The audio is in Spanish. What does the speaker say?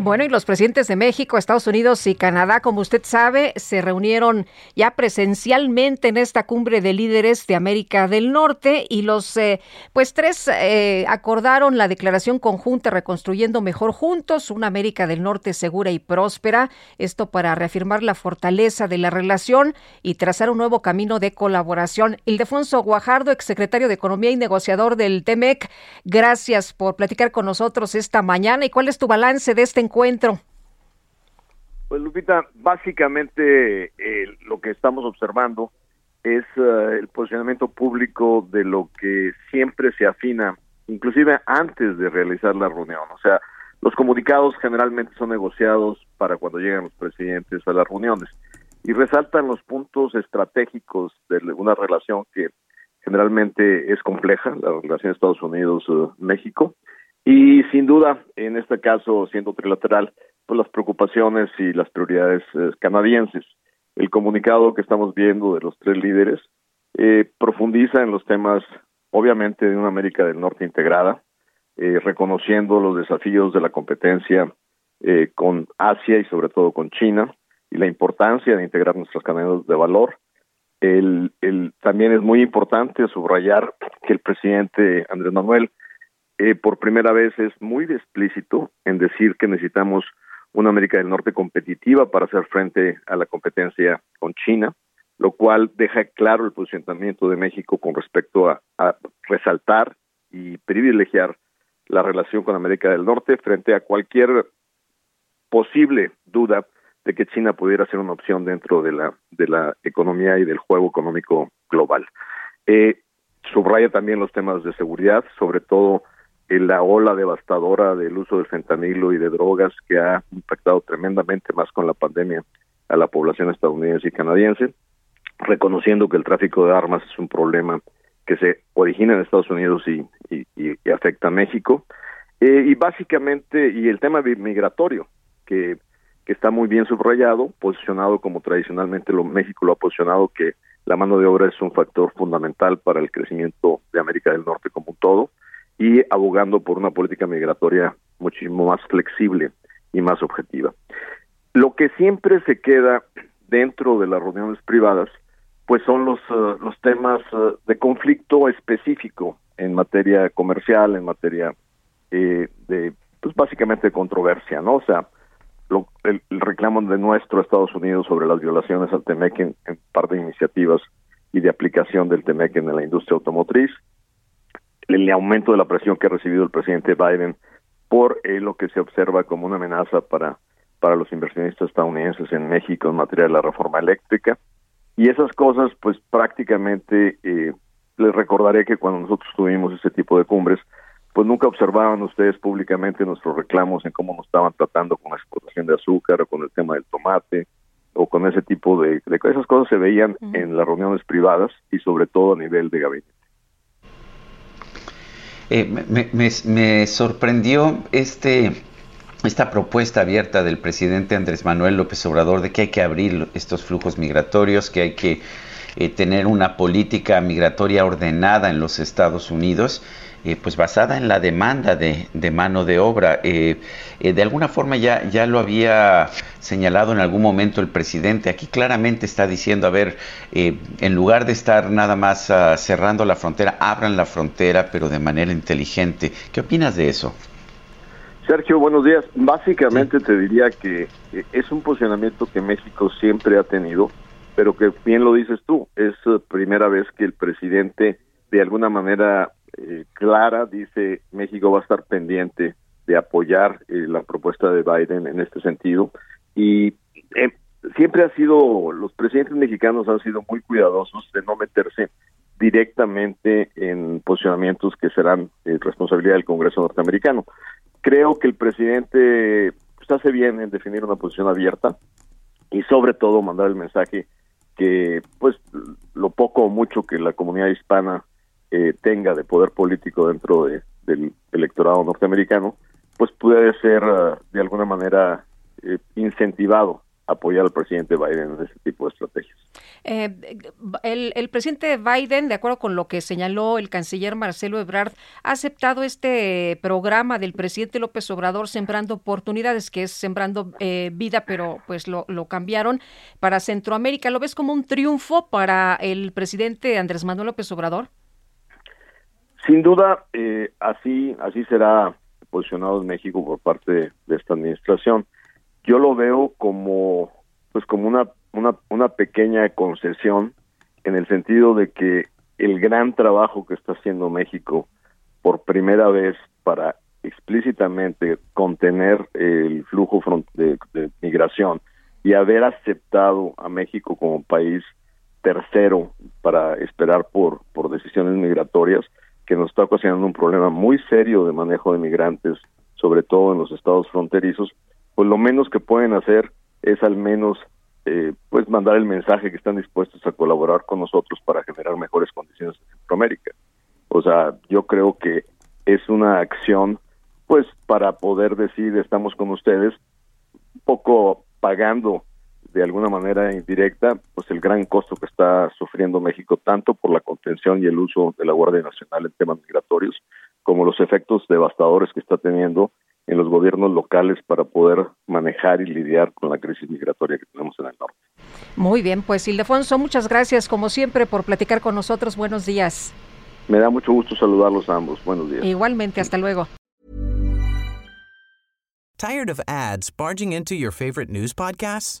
Bueno, y los presidentes de México, Estados Unidos y Canadá, como usted sabe, se reunieron ya presencialmente en esta cumbre de líderes de América del Norte y los, eh, pues tres eh, acordaron la declaración conjunta Reconstruyendo Mejor Juntos, una América del Norte segura y próspera, esto para reafirmar la fortaleza de la relación y trazar un nuevo camino de colaboración. Ildefonso Guajardo, exsecretario de Economía y negociador del TEMEC, gracias por platicar con nosotros esta mañana y cuál es tu balance de este encuentro? Pues Lupita, básicamente eh, lo que estamos observando es uh, el posicionamiento público de lo que siempre se afina, inclusive antes de realizar la reunión. O sea, los comunicados generalmente son negociados para cuando llegan los presidentes a las reuniones y resaltan los puntos estratégicos de una relación que generalmente es compleja, la relación Estados Unidos-México, y sin duda, en este caso, siendo trilateral, pues las preocupaciones y las prioridades eh, canadienses. El comunicado que estamos viendo de los tres líderes eh, profundiza en los temas, obviamente, de una América del Norte integrada, eh, reconociendo los desafíos de la competencia con Asia y sobre todo con China y la importancia de integrar nuestras cadenas de valor. El, el, también es muy importante subrayar que el presidente Andrés Manuel eh, por primera vez es muy explícito en decir que necesitamos una América del Norte competitiva para hacer frente a la competencia con China, lo cual deja claro el posicionamiento de México con respecto a, resaltar y privilegiar la relación con América del Norte frente a cualquier posible duda de que China pudiera ser una opción dentro de la de la economía y del juego económico global. Eh, subraya también los temas de seguridad, sobre todo la ola devastadora del uso del fentanilo y de drogas que ha impactado tremendamente más con la pandemia a la población estadounidense y canadiense, reconociendo que el tráfico de armas es un problema que se origina en Estados Unidos y, afecta a México, eh, y básicamente, y el tema migratorio, que, que está muy bien subrayado, posicionado como tradicionalmente lo, México lo ha posicionado, que la mano de obra es un factor fundamental para el crecimiento de América del Norte como un todo, y abogando por una política migratoria muchísimo más flexible y más objetiva. Lo que siempre se queda dentro de las reuniones privadas, pues son los, uh, los temas uh, de conflicto específico en materia comercial, en materia eh, de, pues básicamente de controversia, ¿no? O sea, lo, el, el, reclamo de nuestro Estados Unidos sobre las violaciones al TEMEC en, en par de iniciativas y de aplicación del TEMEC en la industria automotriz, el aumento de la presión que ha recibido el presidente Biden por eh, lo que se observa como una amenaza para, para los inversionistas estadounidenses en México en materia de la reforma eléctrica. Y esas cosas, pues prácticamente, eh, les recordaré que cuando nosotros tuvimos ese tipo de cumbres, pues nunca observaban ustedes públicamente nuestros reclamos en cómo nos estaban tratando con la exportación de azúcar o con el tema del tomate o con ese tipo de, de esas cosas se veían en las reuniones privadas y sobre todo a nivel de gabinete. Eh, me, me, me, sorprendió este, esta propuesta abierta del presidente Andrés Manuel López Obrador de que hay que abrir estos flujos migratorios, que hay que eh, tener una política migratoria ordenada en los Estados Unidos. Eh, pues basada en la demanda de, de mano de obra. Eh, eh, de alguna forma ya, ya lo había señalado en algún momento el presidente. Aquí claramente está diciendo, a ver, en lugar de estar nada más uh, cerrando la frontera, abran la frontera, pero de manera inteligente. ¿Qué opinas de eso? Sergio, buenos días. Básicamente sí. te diría que es un posicionamiento que México siempre ha tenido, pero que bien lo dices tú, es primera vez que el presidente de alguna manera eh, clara, dice México va a estar pendiente de apoyar eh, la propuesta de Biden en este sentido y eh, siempre ha sido, los presidentes mexicanos han sido muy cuidadosos de no meterse directamente en posicionamientos que serán eh, responsabilidad del Congreso norteamericano. Creo que el presidente pues, hace bien en definir una posición abierta y sobre todo mandar el mensaje que pues lo poco o mucho que la comunidad hispana eh, tenga de poder político dentro de, del electorado norteamericano, pues puede ser uh, de alguna manera eh, incentivado apoyar al presidente Biden en ese tipo de estrategias. Eh, el, el, presidente Biden, de acuerdo con lo que señaló el canciller Marcelo Ebrard, ha aceptado este programa del presidente López Obrador Sembrando Oportunidades, que es Sembrando eh, Vida, pero pues lo, cambiaron para Centroamérica. ¿Lo ves como un triunfo para el presidente Andrés Manuel López Obrador? Sin duda, eh, así, así será posicionado México por parte de esta administración. Yo lo veo como pues como una, una, una pequeña concesión en el sentido de que el gran trabajo que está haciendo México por primera vez para explícitamente contener el flujo de, de, migración y haber aceptado a México como país tercero para esperar por, por decisiones migratorias, que nos está ocasionando un problema muy serio de manejo de migrantes, sobre todo en los estados fronterizos, pues lo menos que pueden hacer es al menos eh, pues mandar el mensaje que están dispuestos a colaborar con nosotros para generar mejores condiciones en Centroamérica. O sea, yo creo que es una acción pues para poder decir estamos con ustedes, poco pagando de alguna manera indirecta pues el gran costo que está sufriendo México tanto por la contención y el uso de la Guardia Nacional en temas migratorios como los efectos devastadores que está teniendo en los gobiernos locales para poder manejar y lidiar con la crisis migratoria que tenemos en el norte. Muy bien, pues Ildefonso, muchas gracias como siempre por platicar con nosotros. Buenos días. Me da mucho gusto saludarlos a ambos. Buenos días. Igualmente, hasta luego. Tired of ads barging into your favorite news podcasts?